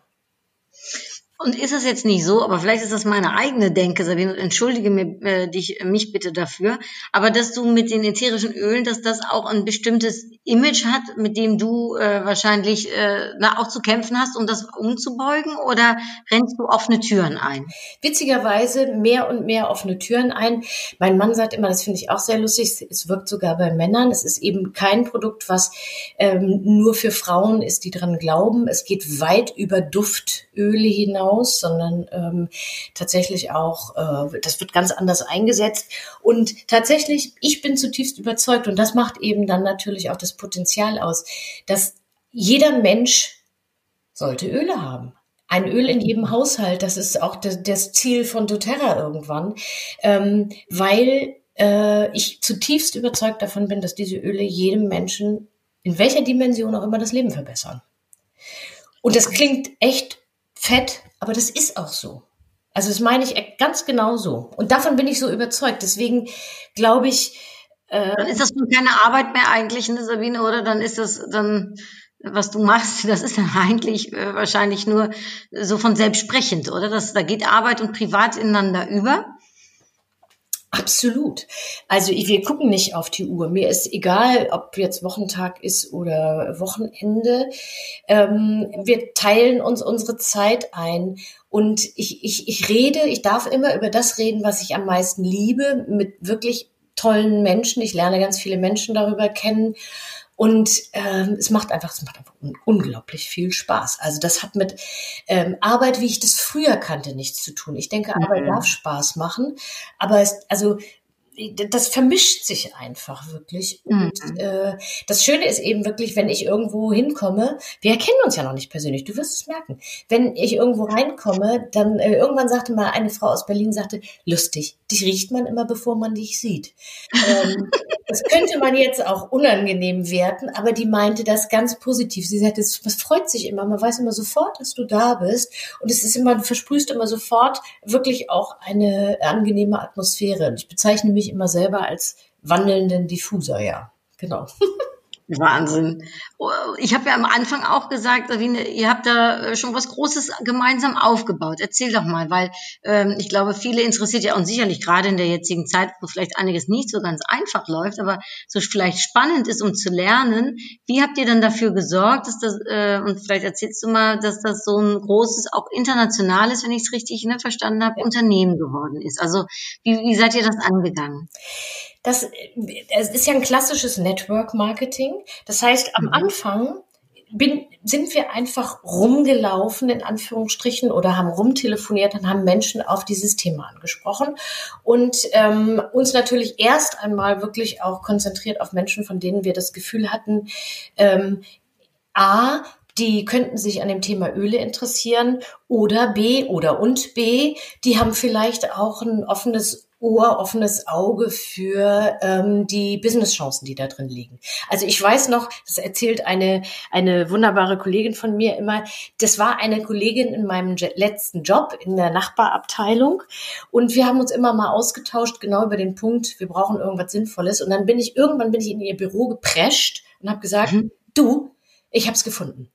Und ist es jetzt nicht so, aber vielleicht ist das meine eigene Denke, Sabine, entschuldige mir, äh, dich, mich bitte dafür, aber dass du mit den ätherischen Ölen, dass das auch ein bestimmtes Image hat, mit dem du äh, wahrscheinlich äh, auch zu kämpfen hast, um das umzubeugen oder rennst du offene Türen ein? Witzigerweise mehr und mehr offene Türen ein. Mein Mann sagt immer, das finde ich auch sehr lustig, es wirkt sogar bei Männern. Es ist eben kein Produkt, was ähm, nur für Frauen ist, die dran glauben. Es geht weit über Duftöle hinaus hinaus, sondern ähm, tatsächlich auch, äh, das wird ganz anders eingesetzt. Und tatsächlich, ich bin zutiefst überzeugt, und das macht eben dann natürlich auch das Potenzial aus, dass jeder Mensch sollte Öle haben. Ein Öl in jedem Haushalt, das ist auch das, das Ziel von doTERRA irgendwann, ähm, weil äh, ich zutiefst überzeugt davon bin, dass diese Öle jedem Menschen in welcher Dimension auch immer das Leben verbessern. Und das klingt echt fett, aber das ist auch so. Also das meine ich ganz genau so. Und davon bin ich so überzeugt. Deswegen glaube ich. Äh, dann ist das keine Arbeit mehr eigentlich, ne, Sabine, oder? Dann ist das dann, was du machst, das ist dann eigentlich äh, wahrscheinlich nur so von selbst sprechend, oder? Das, da geht Arbeit und Privat ineinander über. Absolut. Also wir gucken nicht auf die Uhr. Mir ist egal, ob jetzt Wochentag ist oder Wochenende. Ähm, wir teilen uns unsere Zeit ein. Und ich, ich, ich rede, ich darf immer über das reden, was ich am meisten liebe, mit wirklich tollen Menschen. Ich lerne ganz viele Menschen darüber kennen. Und ähm, es macht einfach, es macht einfach unglaublich viel Spaß. Also das hat mit ähm, Arbeit, wie ich das früher kannte, nichts zu tun. Ich denke, Arbeit mhm. darf Spaß machen, aber es, also das vermischt sich einfach wirklich. Und mhm. äh, das Schöne ist eben wirklich, wenn ich irgendwo hinkomme, wir kennen uns ja noch nicht persönlich, du wirst es merken. Wenn ich irgendwo reinkomme, dann äh, irgendwann sagte mal eine Frau aus Berlin, sagte, lustig, dich riecht man immer, bevor man dich sieht. ähm, das könnte man jetzt auch unangenehm werten, aber die meinte das ganz positiv. Sie sagte, es, es freut sich immer, man weiß immer sofort, dass du da bist. Und es ist immer, du versprühst immer sofort wirklich auch eine angenehme Atmosphäre. Und ich bezeichne mich immer selber als wandelnden Diffuser, ja. Genau. Wahnsinn. Oh, ich habe ja am Anfang auch gesagt, Sabine, ihr habt da äh, schon was Großes gemeinsam aufgebaut. Erzähl doch mal, weil ähm, ich glaube, viele interessiert ja und sicherlich gerade in der jetzigen Zeit, wo vielleicht einiges nicht so ganz einfach läuft, aber so vielleicht spannend ist, um zu lernen. Wie habt ihr dann dafür gesorgt, dass das, äh, und vielleicht erzählst du mal, dass das so ein großes, auch internationales, wenn ich es richtig ne, verstanden habe, Unternehmen geworden ist? Also wie, wie seid ihr das angegangen? Das, es ist ja ein klassisches Network Marketing. Das heißt, am mhm. Anfang bin, sind wir einfach rumgelaufen, in Anführungsstrichen, oder haben rumtelefoniert und haben Menschen auf dieses Thema angesprochen und ähm, uns natürlich erst einmal wirklich auch konzentriert auf Menschen, von denen wir das Gefühl hatten, ähm, A, die könnten sich an dem Thema Öle interessieren oder B oder und B, die haben vielleicht auch ein offenes Ohr, offenes Auge für ähm, die Businesschancen, die da drin liegen. Also ich weiß noch, das erzählt eine, eine wunderbare Kollegin von mir immer, das war eine Kollegin in meinem letzten Job in der Nachbarabteilung und wir haben uns immer mal ausgetauscht, genau über den Punkt, wir brauchen irgendwas Sinnvolles und dann bin ich, irgendwann bin ich in ihr Büro geprescht und habe gesagt, mhm. du, ich habe es gefunden.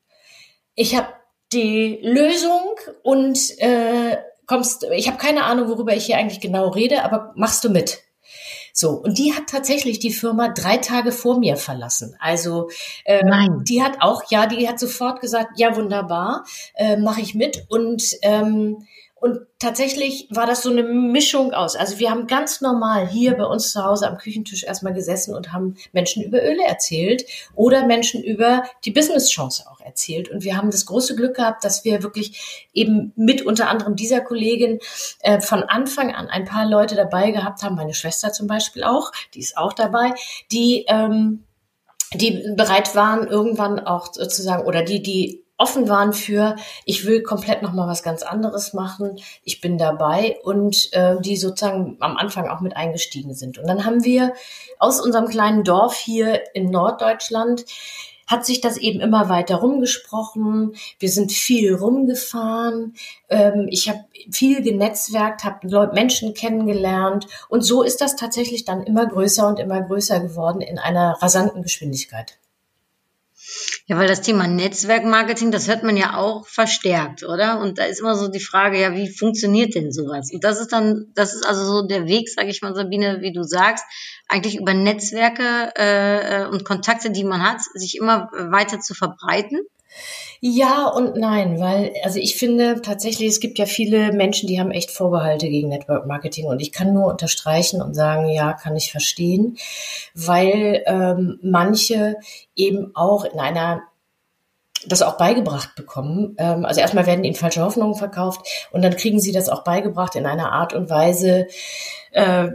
Ich habe die Lösung und äh, kommst, ich habe keine Ahnung, worüber ich hier eigentlich genau rede, aber machst du mit? So, und die hat tatsächlich die Firma drei Tage vor mir verlassen. Also äh, Nein. die hat auch, ja, die hat sofort gesagt, ja, wunderbar, äh, mache ich mit. Und ähm, und tatsächlich war das so eine Mischung aus. Also wir haben ganz normal hier bei uns zu Hause am Küchentisch erstmal gesessen und haben Menschen über Öle erzählt oder Menschen über die Business-Chance auch erzählt. Und wir haben das große Glück gehabt, dass wir wirklich eben mit unter anderem dieser Kollegin äh, von Anfang an ein paar Leute dabei gehabt haben, meine Schwester zum Beispiel auch, die ist auch dabei, die ähm, die bereit waren, irgendwann auch sozusagen, oder die, die offen waren für, ich will komplett nochmal was ganz anderes machen, ich bin dabei und äh, die sozusagen am Anfang auch mit eingestiegen sind. Und dann haben wir aus unserem kleinen Dorf hier in Norddeutschland hat sich das eben immer weiter rumgesprochen. Wir sind viel rumgefahren. Ähm, ich habe viel genetzwerkt, habe Menschen kennengelernt. Und so ist das tatsächlich dann immer größer und immer größer geworden in einer rasanten Geschwindigkeit. Ja, weil das Thema Netzwerkmarketing, das hört man ja auch verstärkt, oder? Und da ist immer so die Frage, ja, wie funktioniert denn sowas? Und das ist dann, das ist also so der Weg, sage ich mal, Sabine, wie du sagst, eigentlich über Netzwerke äh, und Kontakte, die man hat, sich immer weiter zu verbreiten. Ja und nein, weil, also ich finde tatsächlich, es gibt ja viele Menschen, die haben echt Vorbehalte gegen Network Marketing und ich kann nur unterstreichen und sagen, ja, kann ich verstehen, weil ähm, manche eben auch in einer das auch beigebracht bekommen. Ähm, also erstmal werden ihnen falsche Hoffnungen verkauft und dann kriegen sie das auch beigebracht in einer Art und Weise, äh,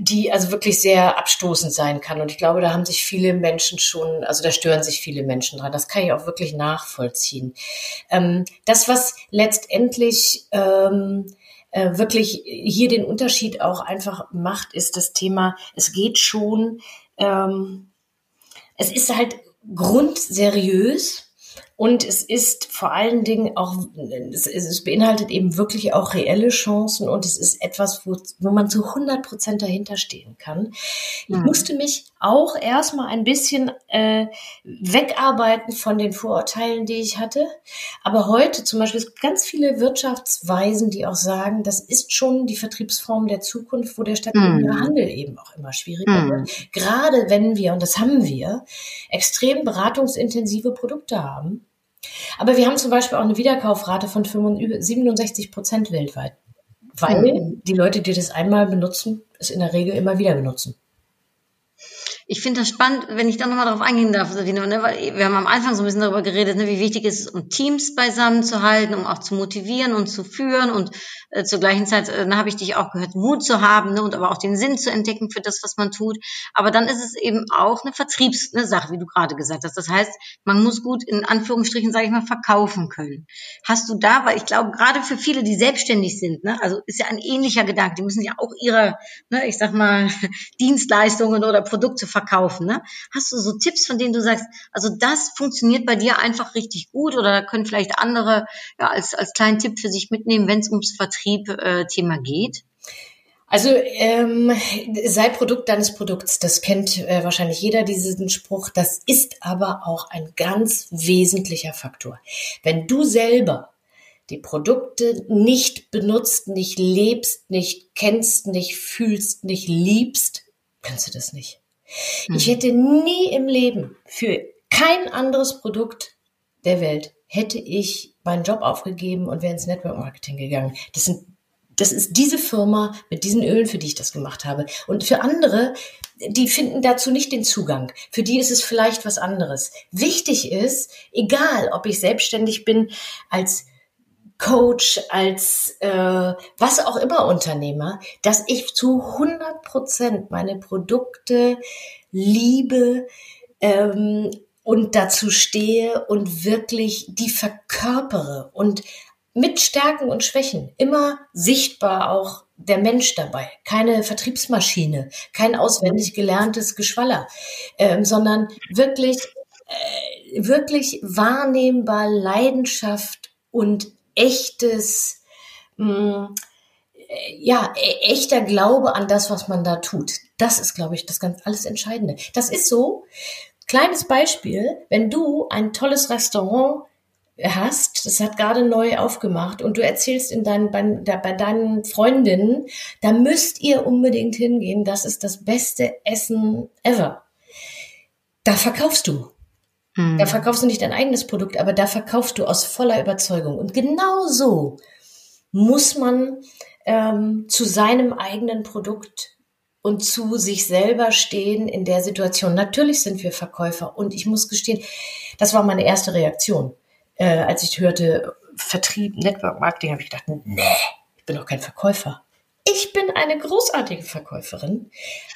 die also wirklich sehr abstoßend sein kann. Und ich glaube, da haben sich viele Menschen schon, also da stören sich viele Menschen dran. Das kann ich auch wirklich nachvollziehen. Ähm, das, was letztendlich ähm, äh, wirklich hier den Unterschied auch einfach macht, ist das Thema, es geht schon, ähm, es ist halt grundseriös und es ist vor allen Dingen auch, es, es, beinhaltet eben wirklich auch reelle Chancen und es ist etwas, wo, wo man zu 100 Prozent dahinter stehen kann. Ich mhm. musste mich auch erstmal ein bisschen äh, wegarbeiten von den Vorurteilen, die ich hatte. Aber heute zum Beispiel es ganz viele Wirtschaftsweisen, die auch sagen, das ist schon die Vertriebsform der Zukunft, wo der stationäre mhm. Handel eben auch immer schwieriger mhm. wird. Gerade wenn wir, und das haben wir, extrem beratungsintensive Produkte haben aber wir haben zum Beispiel auch eine Wiederkaufrate von 67 Prozent weltweit, weil mhm. die Leute, die das einmal benutzen, es in der Regel immer wieder benutzen. Ich finde das spannend, wenn ich da nochmal drauf eingehen darf, Sabine, ne? weil wir haben am Anfang so ein bisschen darüber geredet, ne, wie wichtig es ist, um Teams beisammen zu halten, um auch zu motivieren und zu führen und äh, zur gleichen Zeit, äh, habe ich dich auch gehört, Mut zu haben ne, und aber auch den Sinn zu entdecken für das, was man tut. Aber dann ist es eben auch eine Vertriebssache, ne, wie du gerade gesagt hast. Das heißt, man muss gut in Anführungsstrichen, sage ich mal, verkaufen können. Hast du da, weil ich glaube, gerade für viele, die selbstständig sind, ne, also ist ja ein ähnlicher Gedanke, die müssen ja auch ihre, ne, ich sag mal, Dienstleistungen oder Produkte verkaufen. Ne? Hast du so Tipps, von denen du sagst, also das funktioniert bei dir einfach richtig gut oder können vielleicht andere ja, als, als kleinen Tipp für sich mitnehmen, wenn es ums Vertrieb Vertrieb-Thema äh, geht? Also ähm, sei Produkt deines Produkts. Das kennt äh, wahrscheinlich jeder diesen Spruch. Das ist aber auch ein ganz wesentlicher Faktor. Wenn du selber die Produkte nicht benutzt, nicht lebst, nicht kennst, nicht fühlst, nicht liebst, kannst du das nicht. Mhm. Ich hätte nie im Leben für kein anderes Produkt der Welt hätte ich meinen Job aufgegeben und wäre ins Network Marketing gegangen. Das sind das ist diese Firma mit diesen Ölen, für die ich das gemacht habe. Und für andere, die finden dazu nicht den Zugang. Für die ist es vielleicht was anderes. Wichtig ist, egal ob ich selbstständig bin als Coach, als äh, was auch immer Unternehmer, dass ich zu 100 Prozent meine Produkte liebe, ähm, und dazu stehe und wirklich die verkörpere und mit Stärken und Schwächen immer sichtbar auch der Mensch dabei, keine Vertriebsmaschine, kein auswendig gelerntes Geschwaller, ähm, sondern wirklich, äh, wirklich wahrnehmbar Leidenschaft und echtes, mh, mm, ja, e-, echter Glaube an das, was man da tut. Das ist, glaube ich, das ganz alles Entscheidende. Das ist so, Kleines Beispiel, wenn du ein tolles Restaurant hast, das hat gerade neu aufgemacht und du erzählst in deinen, bei, bei deinen Freundinnen, da müsst ihr unbedingt hingehen, das ist das beste Essen ever. Da verkaufst du. Hm. Da verkaufst du nicht dein eigenes Produkt, aber da verkaufst du aus voller Überzeugung. Und genau so muss man ähm, zu seinem eigenen Produkt und zu sich selber stehen in der Situation. Natürlich sind wir Verkäufer und ich muss gestehen, das war meine erste Reaktion. Äh, als ich hörte Vertrieb, Network Marketing, habe ich gedacht, nee, ich bin doch kein Verkäufer. Ich bin eine großartige Verkäuferin,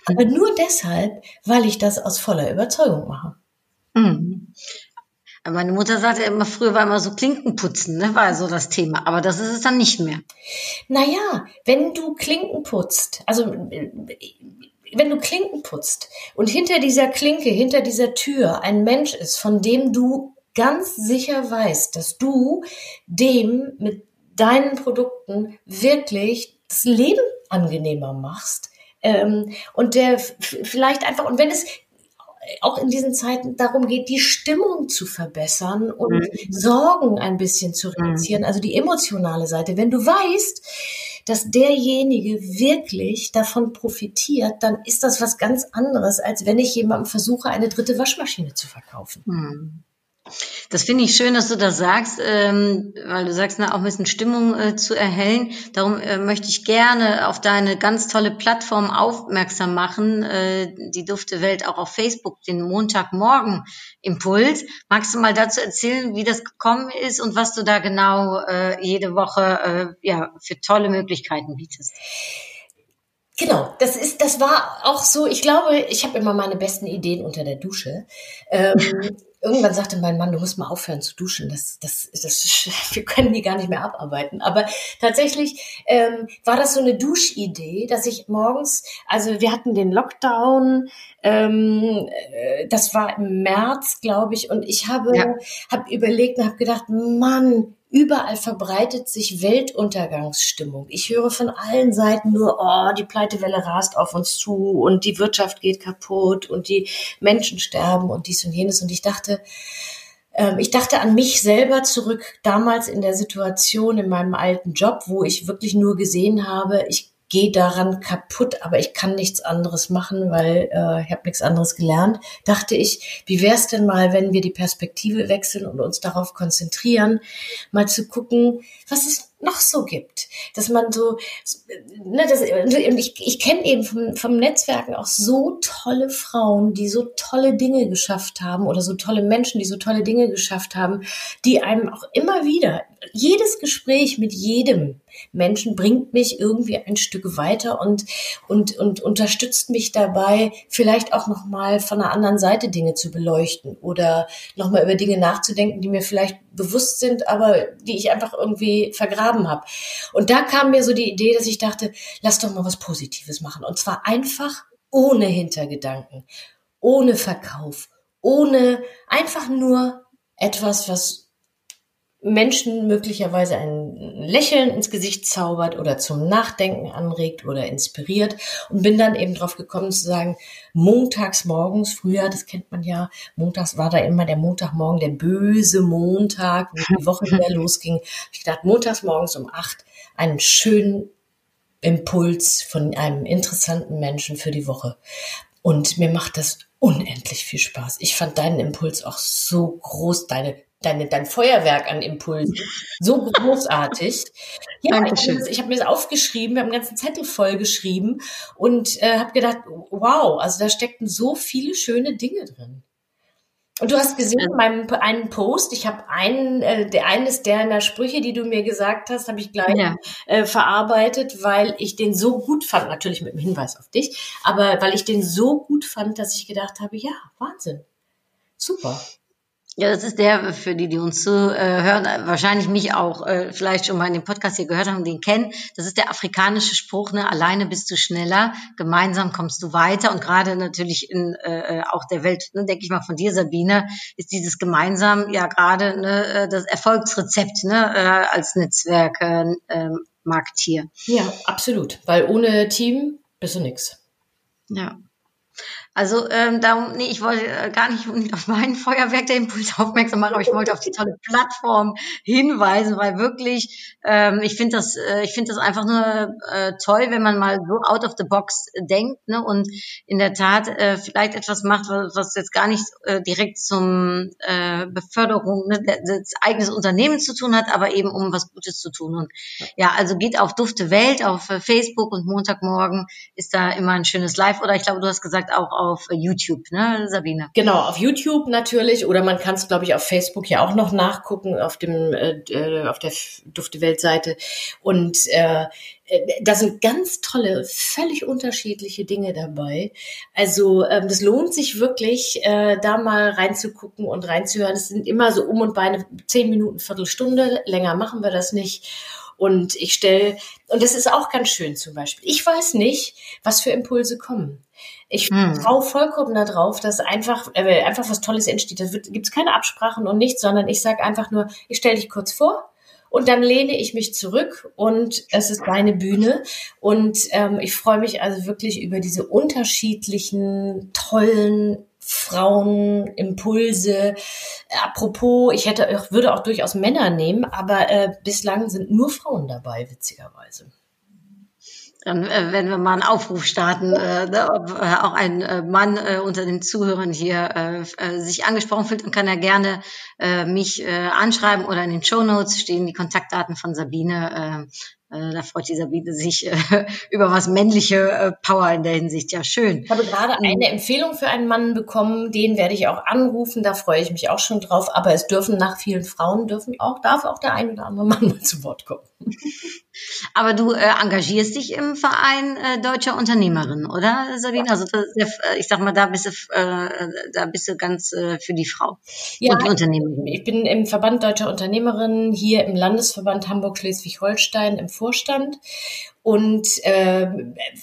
aber nur deshalb, weil ich das aus voller Überzeugung mache. Mhm. Meine Mutter sagte immer, früher war immer so Klinkenputzen, ne, war so das Thema. Aber das ist es dann nicht mehr. Naja, wenn du Klinken putzt, also wenn du Klinken putzt und hinter dieser Klinke, hinter dieser Tür ein Mensch ist, von dem du ganz sicher weißt, dass du dem mit deinen Produkten wirklich das Leben angenehmer machst, ähm, und der vielleicht einfach, und wenn es auch in diesen Zeiten darum geht, die Stimmung zu verbessern und mhm. Sorgen ein bisschen zu reduzieren, mhm. also die emotionale Seite. Wenn du weißt, dass derjenige wirklich davon profitiert, dann ist das was ganz anderes, als wenn ich jemandem versuche, eine dritte Waschmaschine zu verkaufen. Mhm. Das finde ich schön, dass du das sagst, ähm, weil du sagst, na, auch ein bisschen Stimmung äh, zu erhellen. Darum äh, möchte ich gerne auf deine ganz tolle Plattform aufmerksam machen, äh, die Dufte Welt auch auf Facebook, den Montagmorgen Impuls. Magst du mal dazu erzählen, wie das gekommen ist und was du da genau äh, jede Woche äh, ja, für tolle Möglichkeiten bietest? Genau, das ist, das war auch so. Ich glaube, ich habe immer meine besten Ideen unter der Dusche. Ähm, irgendwann sagte mein Mann, du musst mal aufhören zu duschen. Das, das, das, wir können die gar nicht mehr abarbeiten. Aber tatsächlich ähm, war das so eine Duschidee, dass ich morgens, also wir hatten den Lockdown, ähm, äh, das war im März, glaube ich, und ich habe, ja. habe überlegt und habe gedacht, Mann, Überall verbreitet sich Weltuntergangsstimmung. Ich höre von allen Seiten nur, oh, die Pleitewelle rast auf uns zu und die Wirtschaft geht kaputt und die Menschen sterben und dies und jenes. Und ich dachte, ähm, ich dachte an mich selber zurück, damals in der Situation in meinem alten Job, wo ich wirklich nur gesehen habe, ich gehe daran kaputt, aber ich kann nichts anderes machen, weil äh, ich habe nichts anderes gelernt, dachte ich, wie wäre es denn mal, wenn wir die Perspektive wechseln und uns darauf konzentrieren, mal zu gucken, was es noch so gibt. Dass man so, ne, das, ich, ich kenne eben vom, vom Netzwerken auch so tolle Frauen, die so tolle Dinge geschafft haben oder so tolle Menschen, die so tolle Dinge geschafft haben, die einem auch immer wieder, jedes Gespräch mit jedem Menschen bringt mich irgendwie ein Stück weiter und, und, und unterstützt mich dabei, vielleicht auch nochmal von einer anderen Seite Dinge zu beleuchten oder nochmal über Dinge nachzudenken, die mir vielleicht bewusst sind, aber die ich einfach irgendwie vergraben habe. Und da kam mir so die Idee, dass ich dachte, lass doch mal was Positives machen. Und zwar einfach ohne Hintergedanken, ohne Verkauf, ohne einfach nur etwas, was Menschen möglicherweise ein Lächeln ins Gesicht zaubert oder zum Nachdenken anregt oder inspiriert und bin dann eben drauf gekommen zu sagen, montags morgens, früher, das kennt man ja, montags war da immer der Montagmorgen, der böse Montag, wo die Woche wieder losging. Ich dachte, montags morgens um acht einen schönen Impuls von einem interessanten Menschen für die Woche. Und mir macht das unendlich viel Spaß. Ich fand deinen Impuls auch so groß, deine deine, dein Feuerwerk an Impulsen. So großartig. Ja, Dankeschön. ich habe mir das aufgeschrieben, wir haben einen ganzen Zettel voll geschrieben und äh, habe gedacht, wow, also da steckten so viele schöne Dinge drin. Und du hast gesehen, in meinem einen Post, ich habe einen, äh, der eines der Sprüche, die du mir gesagt hast, habe ich gleich ja. äh, verarbeitet, weil ich den so gut fand, natürlich mit dem Hinweis auf dich, aber weil ich den so gut fand, dass ich gedacht habe, ja, Wahnsinn. Super. Ja, das ist der, für die, die uns zuhören, äh, wahrscheinlich mich auch äh, vielleicht schon mal in dem Podcast hier gehört haben den kennen. Das ist der afrikanische Spruch, ne, alleine bist du schneller, gemeinsam kommst du weiter. Und gerade natürlich in äh, auch der Welt, ne, denke ich mal von dir, Sabine, ist dieses gemeinsam ja gerade ne, äh, das Erfolgsrezept ne, äh, als Netzwerk äh, ähm, Marktier. Ja, absolut. Weil ohne Team bist du nix. Ja. Also ähm, darum, nee, ich wollte äh, gar nicht auf meinen Feuerwerk der Impuls aufmerksam machen, aber ich wollte auf die tolle Plattform hinweisen, weil wirklich, ähm, ich finde das, äh, ich finde das einfach nur äh, toll, wenn man mal so out of the box denkt, ne, und in der Tat äh, vielleicht etwas macht, was, was jetzt gar nicht äh, direkt zum äh, Beförderung ne, des eigenes Unternehmens zu tun hat, aber eben um was Gutes zu tun. Und ja, also geht auf Dufte Welt auf äh, Facebook und Montagmorgen ist da immer ein schönes Live oder ich glaube, du hast gesagt auch auf YouTube, ne, Sabine? Genau, auf YouTube natürlich oder man kann es, glaube ich, auf Facebook ja auch noch nachgucken auf dem äh, äh auf der Dufte Welt Seite und äh, äh, da sind ganz tolle, völlig unterschiedliche Dinge dabei. Also ähm, lohnt sich wirklich, äh, da mal reinzugucken und reinzuhören. Es sind immer so um und bei eine zehn Minuten, Viertelstunde. Länger machen wir das nicht. Und ich stelle, und das ist auch ganz schön zum Beispiel. Ich weiß nicht, was für Impulse kommen. Ich hm. traue vollkommen darauf, dass einfach, äh, einfach was Tolles entsteht. Da gibt es keine Absprachen und nichts, sondern ich sage einfach nur, ich stelle dich kurz vor und dann lehne ich mich zurück und es ist meine Bühne. Und ähm, ich freue mich also wirklich über diese unterschiedlichen, tollen Frauenimpulse. Apropos, ich hätte, ich würde auch durchaus Männer nehmen, aber äh, bislang sind nur Frauen dabei, witzigerweise. Dann äh, werden wir mal einen Aufruf starten, äh, ne, ob äh, auch ein äh, Mann äh, unter den Zuhörern hier äh, äh, sich angesprochen fühlt, dann kann er gerne äh, mich äh, anschreiben oder in den Show Notes stehen die Kontaktdaten von Sabine. Äh, äh, da freut die Sabine sich äh, über was männliche äh, Power in der Hinsicht. Ja, schön. Ich habe gerade mhm. eine Empfehlung für einen Mann bekommen, den werde ich auch anrufen, da freue ich mich auch schon drauf. Aber es dürfen nach vielen Frauen dürfen auch, darf auch der ein oder andere Mann mal zu Wort kommen. Aber du äh, engagierst dich im Verein äh, deutscher Unternehmerin, oder Sabine? Also das, äh, ich sag mal, da bist du, äh, da bist du ganz äh, für die Frau ja, und die Unternehmerin. Ich bin im Verband deutscher Unternehmerinnen hier im Landesverband Hamburg-Schleswig-Holstein im Vorstand und äh,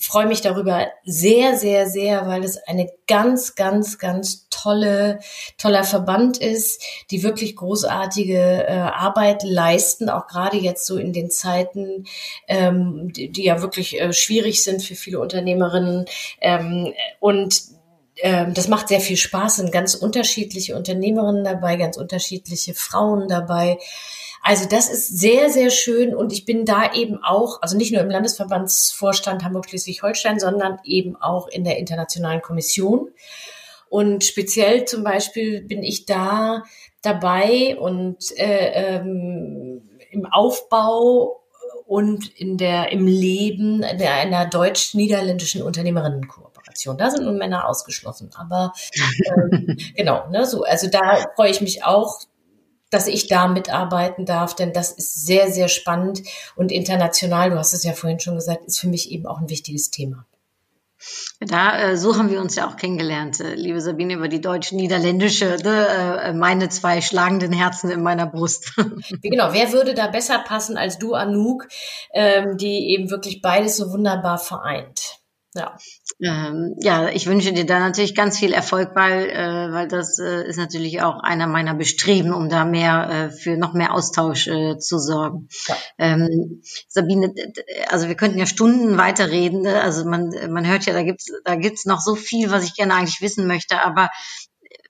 freue mich darüber sehr, sehr, sehr, weil es eine ganz, ganz, ganz tolle, toller Verband ist, die wirklich großartige äh, Arbeit leisten, auch gerade jetzt so in den Zeiten, ähm, die, die ja wirklich äh, schwierig sind für viele Unternehmerinnen ähm, und ähm, das macht sehr viel Spaß, sind ganz unterschiedliche Unternehmerinnen dabei, ganz unterschiedliche Frauen dabei. Also das ist sehr, sehr schön und ich bin da eben auch, also nicht nur im Landesverbandsvorstand Hamburg-Schleswig-Holstein, sondern eben auch in der internationalen Kommission. Und speziell zum Beispiel bin ich da dabei und äh, ähm, im Aufbau und in der, im Leben der, einer deutsch-niederländischen Unternehmerinnenkooperation. Da sind nun Männer ausgeschlossen, aber ähm, genau, ne, so, also da freue ich mich auch dass ich da mitarbeiten darf, denn das ist sehr, sehr spannend und international, du hast es ja vorhin schon gesagt, ist für mich eben auch ein wichtiges Thema. Da, äh, so haben wir uns ja auch kennengelernt, äh, liebe Sabine, über die deutsch-niederländische, ne, äh, meine zwei schlagenden Herzen in meiner Brust. genau, wer würde da besser passen als du, Anouk, ähm, die eben wirklich beides so wunderbar vereint? Ja. Ähm, ja, ich wünsche dir da natürlich ganz viel Erfolg, weil, äh, weil das äh, ist natürlich auch einer meiner Bestreben, um da mehr äh, für noch mehr Austausch äh, zu sorgen. Ja. Ähm, Sabine, also wir könnten ja Stunden weiterreden. Ne? Also man, man hört ja, da gibt's da gibt's noch so viel, was ich gerne eigentlich wissen möchte, aber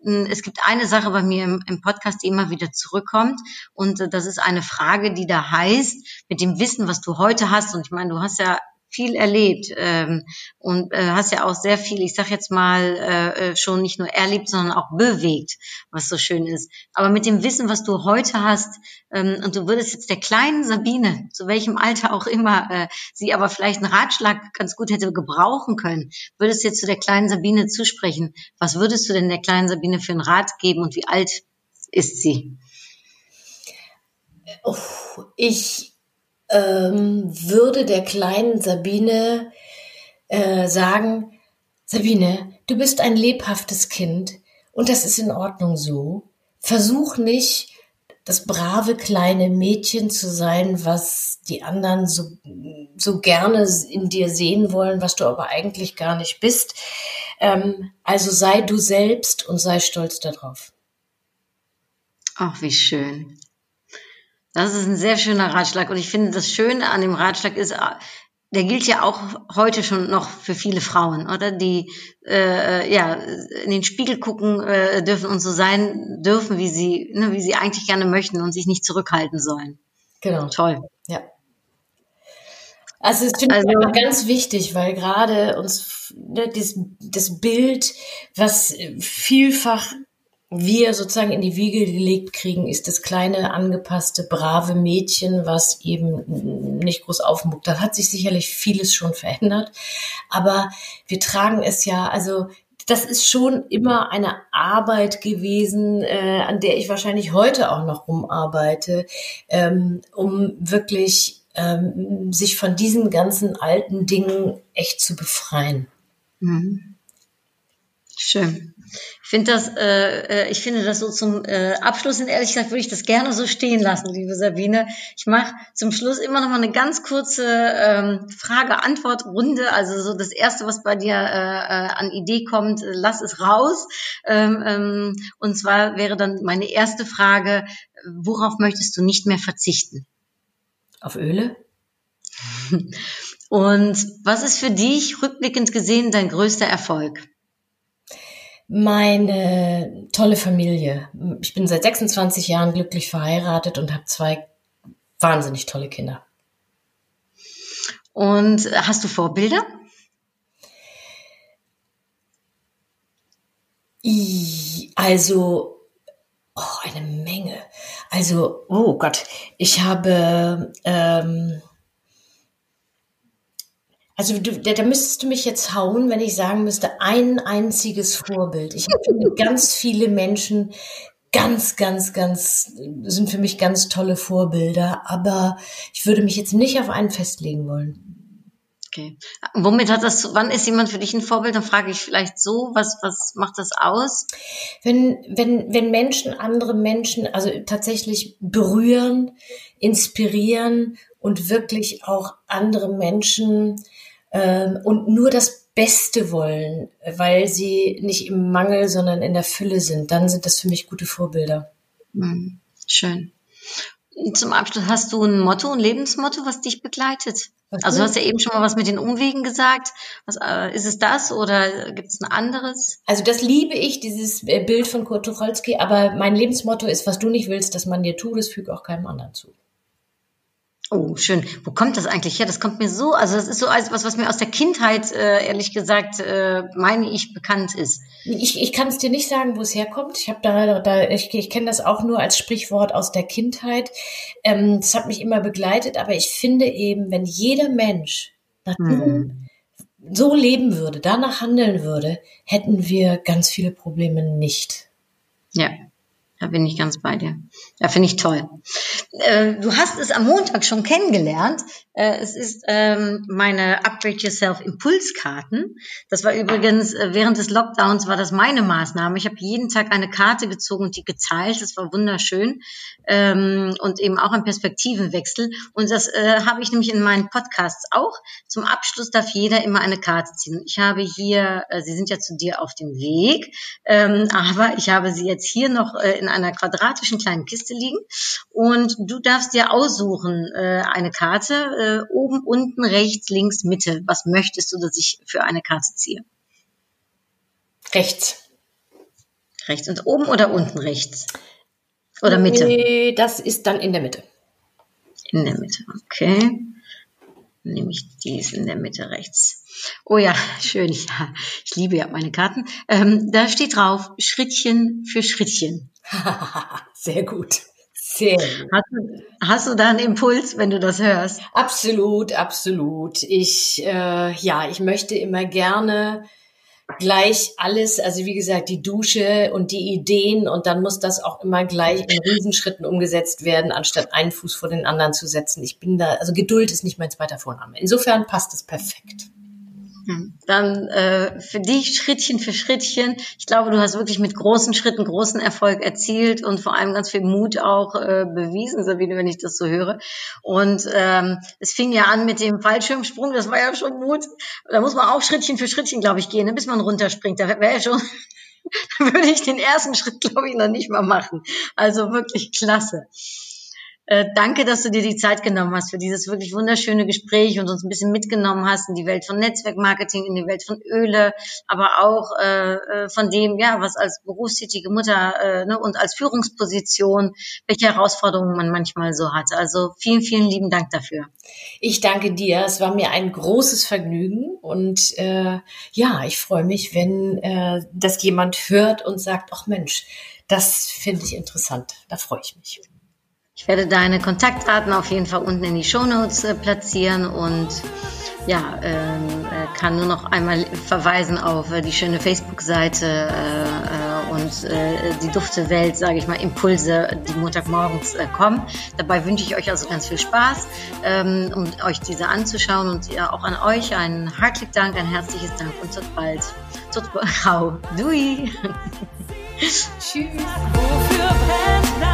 äh, es gibt eine Sache bei mir im, im, Podcast, die immer wieder zurückkommt. Und äh, das ist eine Frage, die da heißt, mit dem Wissen, was du heute hast. Und ich meine, du hast ja viel erlebt ähm, und äh, hast ja auch sehr viel, ich sag jetzt mal, äh, äh, schon nicht nur erlebt, sondern auch bewegt, was so schön ist. Aber mit dem Wissen, was du heute hast, ähm, und du würdest jetzt der kleinen Sabine, zu welchem Alter auch immer, äh, sie aber vielleicht einen Ratschlag ganz gut hätte gebrauchen können, würdest jetzt zu der kleinen Sabine zusprechen. Was würdest du denn der kleinen Sabine für einen Rat geben und wie alt ist sie? Ich ähm, würde der kleinen Sabine äh, sagen, Sabine, du bist ein lebhaftes Kind und das ist in Ordnung so. Versuch nicht, das brave kleine Mädchen zu sein, was die anderen so, so gerne in dir sehen wollen, was du aber eigentlich gar nicht bist. Ähm, also sei du selbst und sei stolz darauf. Ach, wie schön. Das ist ein sehr schöner Ratschlag. Und ich finde, das Schöne an dem Ratschlag ist, der gilt ja auch heute schon noch für viele Frauen, oder? Die äh, ja in den Spiegel gucken äh, dürfen und so sein dürfen, wie sie, ne, wie sie eigentlich gerne möchten und sich nicht zurückhalten sollen. Genau. Toll. Ja. Also es finde also, ich ganz wichtig, weil gerade uns ne, das, das Bild, was vielfach wir sozusagen in die Wiege gelegt kriegen, ist das kleine, angepasste, brave Mädchen, was eben nicht groß aufmuckt. Da hat sich sicherlich vieles schon verändert. Aber wir tragen es ja, also das ist schon immer eine Arbeit gewesen, äh, an der ich wahrscheinlich heute auch noch rumarbeite, ähm, um wirklich ähm, sich von diesen ganzen alten Dingen echt zu befreien. Mhm. Schön. Ich finde das, äh, äh, ich finde das so zum äh, Abschluss, und ehrlich gesagt, würde ich das gerne so stehen lassen, liebe Sabine. Ich mache zum Schluss immer noch mal eine ganz kurze ähm, Frage-Antwort-Runde. Also so das erste, was bei dir äh, äh, an Idee kommt, äh, lass es raus. Ähm, ähm, und zwar wäre dann meine erste Frage: Worauf möchtest du nicht mehr verzichten? Auf Öle. Und was ist für dich rückblickend gesehen dein größter Erfolg? Meine tolle Familie. Ich bin seit 26 Jahren glücklich verheiratet und habe zwei wahnsinnig tolle Kinder. Und hast du Vorbilder? Also, oh, eine Menge. Also, oh Gott, ich habe, ähm, also du, da, da müsstest du mich jetzt hauen, wenn ich sagen müsste, ein einziges Vorbild. Ich habe ganz viele Menschen, ganz, ganz, ganz, sind für mich ganz tolle Vorbilder, aber ich würde mich jetzt nicht auf einen festlegen wollen. Okay. Womit hat das, wann ist jemand für dich ein Vorbild? Dann frage ich vielleicht so, was, was macht das aus? Wenn, wenn, wenn Menschen andere Menschen, also tatsächlich berühren, inspirieren und wirklich auch andere Menschen ähm, und nur das Beste wollen, weil sie nicht im Mangel, sondern in der Fülle sind, dann sind das für mich gute Vorbilder. Mhm. Schön. Zum Abschluss hast du ein Motto, ein Lebensmotto, was dich begleitet? Was also du hast ja eben schon mal was mit den Umwegen gesagt. Was, äh, ist es das oder gibt es ein anderes? Also das liebe ich, dieses äh, Bild von Kurt Tucholsky, aber mein Lebensmotto ist, was du nicht willst, dass man dir tut, das füge auch keinem anderen zu. Oh, schön. Wo kommt das eigentlich her? Das kommt mir so, also das ist so etwas, was mir aus der Kindheit, äh, ehrlich gesagt, äh, meine ich, bekannt ist. Ich, ich kann es dir nicht sagen, wo es herkommt. Ich habe da, da, ich, ich kenne das auch nur als Sprichwort aus der Kindheit. Ähm, das hat mich immer begleitet, aber ich finde eben, wenn jeder Mensch nach hm. so leben würde, danach handeln würde, hätten wir ganz viele Probleme nicht. Ja, da bin ich ganz bei dir. Ja, finde ich toll. Äh, du hast es am Montag schon kennengelernt. Äh, es ist ähm, meine Upgrade Yourself Impulskarten. Das war übrigens äh, während des Lockdowns war das meine Maßnahme. Ich habe jeden Tag eine Karte gezogen und die geteilt. Das war wunderschön ähm, und eben auch ein Perspektivenwechsel. Und das äh, habe ich nämlich in meinen Podcasts auch. Zum Abschluss darf jeder immer eine Karte ziehen. Ich habe hier, äh, sie sind ja zu dir auf dem Weg, ähm, aber ich habe sie jetzt hier noch äh, in einer quadratischen kleinen Kiste liegen und du darfst dir aussuchen äh, eine Karte äh, oben, unten, rechts, links, Mitte. Was möchtest du, dass ich für eine Karte ziehe? Rechts. Rechts und oben oder unten rechts? Oder Mitte? Nee, das ist dann in der Mitte. In der Mitte, okay. Nehme ich dies in der Mitte rechts. Oh ja, schön. Ja, ich liebe ja meine Karten. Ähm, da steht drauf, Schrittchen für Schrittchen. Sehr gut. Sehr gut. Hast du, hast du da einen Impuls, wenn du das hörst? Absolut, absolut. Ich, äh, ja, ich möchte immer gerne gleich alles, also wie gesagt, die Dusche und die Ideen und dann muss das auch immer gleich in Riesenschritten umgesetzt werden, anstatt einen Fuß vor den anderen zu setzen. Ich bin da, also Geduld ist nicht mein zweiter Vorname. Insofern passt es perfekt. Hm. Dann äh, für dich Schrittchen für Schrittchen. Ich glaube, du hast wirklich mit großen Schritten großen Erfolg erzielt und vor allem ganz viel Mut auch äh, bewiesen, Sabine, wenn ich das so höre. Und ähm, es fing ja an mit dem Fallschirmsprung, das war ja schon Mut. Da muss man auch Schrittchen für Schrittchen, glaube ich, gehen, ne, bis man runterspringt. Da wäre ja schon, da würde ich den ersten Schritt, glaube ich, noch nicht mal machen. Also wirklich klasse. Äh, danke, dass du dir die Zeit genommen hast für dieses wirklich wunderschöne Gespräch und uns ein bisschen mitgenommen hast in die Welt von Netzwerkmarketing, in die Welt von Öle, aber auch äh, äh, von dem, ja, was als berufstätige Mutter äh, ne, und als Führungsposition, welche Herausforderungen man manchmal so hat. Also vielen, vielen lieben Dank dafür. Ich danke dir. Es war mir ein großes Vergnügen und äh, ja, ich freue mich, wenn äh, das jemand hört und sagt, ach Mensch, das finde ich interessant. Da freue ich mich. Ich werde deine Kontaktdaten auf jeden Fall unten in die Show Notes äh, platzieren und ja, ähm, äh, kann nur noch einmal verweisen auf äh, die schöne Facebook-Seite äh, äh und äh, die dufte Welt, sage ich mal, Impulse, die Montagmorgens kommen. Dabei wünsche ich euch also ganz viel Spaß, ähm, um euch diese anzuschauen und ja, auch an euch einen herzlichen Dank, ein herzliches Dank und tot bald. Tot bald. Dui. Tschüss. Wofür